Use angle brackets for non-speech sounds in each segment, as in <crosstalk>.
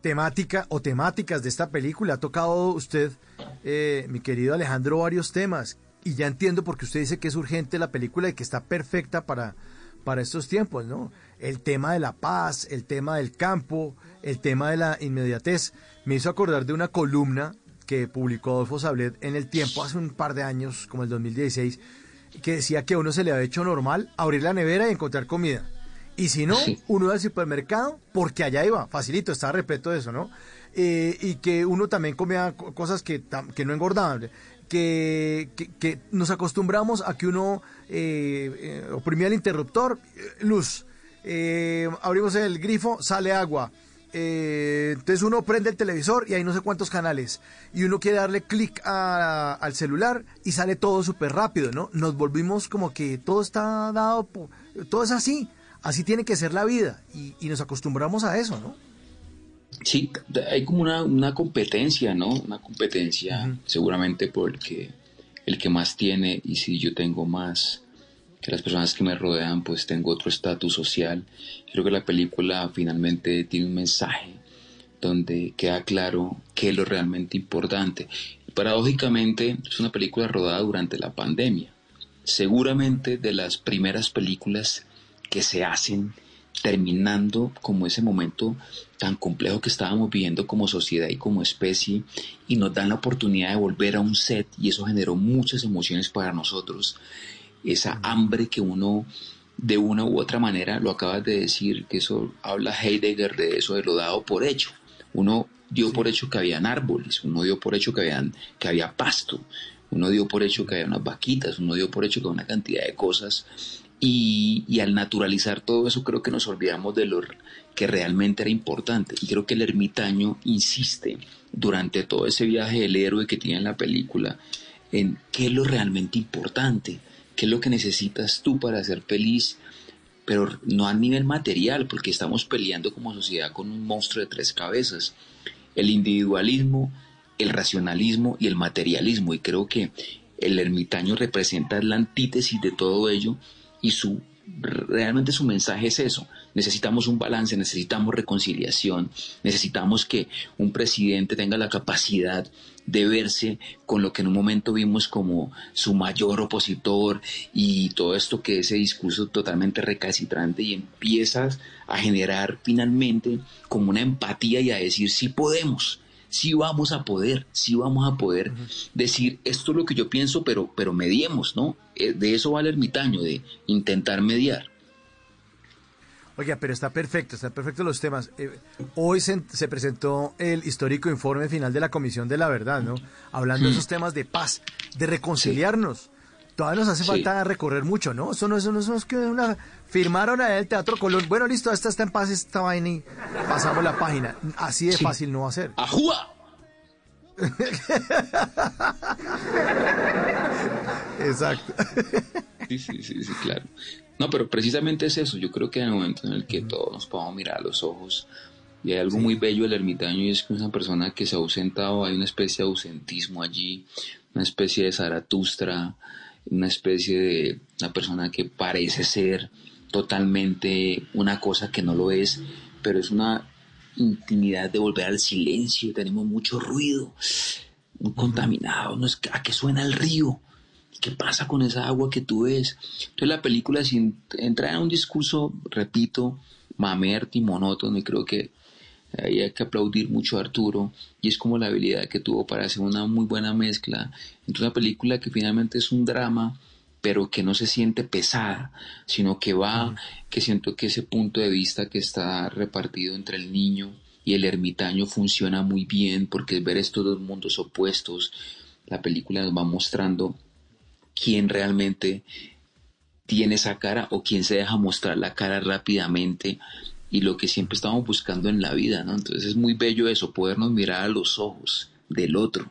temática o temáticas de esta película. Ha tocado usted, eh, mi querido Alejandro, varios temas. Y ya entiendo porque usted dice que es urgente la película y que está perfecta para, para estos tiempos, ¿no? El tema de la paz, el tema del campo, el tema de la inmediatez. Me hizo acordar de una columna que publicó Adolfo Sablet en el tiempo hace un par de años, como el 2016, que decía que a uno se le había hecho normal abrir la nevera y encontrar comida. Y si no, uno iba al supermercado porque allá iba, facilito, estaba repleto de eso, ¿no? Eh, y que uno también comía cosas que, que no engordaban. Que, que, nos acostumbramos a que uno eh, eh, oprimía el interruptor, luz. abrimos el grifo, sale agua. entonces uno prende el televisor y hay no sé cuántos canales. Y uno quiere darle clic al celular y sale todo súper rápido, ¿no? Nos volvimos como que todo está dado, todo es así así tiene que ser la vida y, nos acostumbramos a eso, ¿no? Sí, hay como una, competencia, ¿no? Una competencia seguramente por el que, el que más tiene y si yo tengo más que las personas que me rodean, pues tengo otro estatus social. Creo que la película finalmente tiene un mensaje donde queda claro qué es lo realmente importante. Paradójicamente, es una película rodada durante la pandemia. Seguramente de las primeras películas que se hacen terminando como ese momento tan complejo que estábamos viviendo como sociedad y como especie y nos dan la oportunidad de volver a un set y eso generó muchas emociones para nosotros. Esa hambre que uno de una u otra manera, lo acabas de decir, que eso habla Heidegger de eso de lo dado por hecho. Uno dio por hecho que habían árboles, uno dio por hecho que, habían, que había pasto, uno dio por hecho que había unas vaquitas, uno dio por hecho que había una cantidad de cosas y, al naturalizar todo eso creo que nos olvidamos de lo que realmente era importante. Y creo que el ermitaño insiste durante todo ese viaje del héroe que tiene en la película en qué es lo realmente importante, qué es lo que necesitas tú para ser feliz, pero no a nivel material, porque estamos peleando como sociedad con un monstruo de tres cabezas. El individualismo, el racionalismo y el materialismo. Y creo que el ermitaño representa la antítesis de todo ello y su realmente su mensaje es eso. Necesitamos un balance, necesitamos reconciliación, necesitamos que un presidente tenga la capacidad de verse con lo que en un momento vimos como su mayor opositor y todo esto que ese discurso totalmente recalcitrante y empiezas a generar finalmente como una empatía y a decir sí podemos, sí vamos a poder, sí vamos a poder decir esto es lo que yo pienso, pero, pero mediemos, ¿no? Eh, de eso va el ermitaño, de intentar mediar. Oiga, pero está perfecto, están perfectos los temas. Eh, hoy se, presentó el histórico informe final de la Comisión de la Verdad, ¿no? Hablando de esos temas de paz, de reconciliarnos. Todavía nos hace falta recorrer mucho, ¿no? Eso no, eso no, es que una... Firmaron a el Teatro Colón. Bueno, listo, esta está en paz, esta vaina y pasamos la página. Así de fácil no va a ser. ¡Ajúa! <laughs> Exacto. Sí, sí, sí, sí, claro. No, pero precisamente es eso. Yo creo que en el momento en el que todos nos podamos mirar a los ojos y hay algo muy bello del ermitaño y es que una persona que se ha ausentado, hay una especie de ausentismo allí, una especie de Zaratustra, una especie de una persona que parece ser totalmente una cosa que no lo es, pero es una intimidad de volver al silencio, tenemos mucho ruido, muy contaminado, no es a qué suena el río, qué pasa con esa agua que tú ves. Entonces la película sin entra en un discurso, repito, mamerte y monótono y creo que ahí hay que aplaudir mucho a Arturo y es como la habilidad que tuvo para hacer una muy buena mezcla entre una película que finalmente es un drama pero que no se siente pesada, sino que va, que siento que ese punto de vista que está repartido entre el niño y el ermitaño funciona muy bien porque ver estos dos mundos opuestos, la película nos va mostrando quién realmente tiene esa cara o quién se deja mostrar la cara rápidamente y lo que siempre estamos buscando en la vida, ¿no? Entonces es muy bello eso, podernos mirar a los ojos del otro.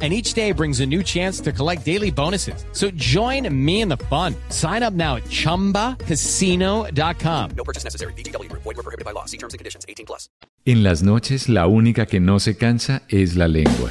and each day brings a new chance to collect daily bonuses. So join me in the fun. Sign up now at ChumbaCasino.com. No purchase necessary. VGW Group. Void were prohibited by law. See terms and conditions. 18 plus. En las noches la única que no se cansa es la lengua.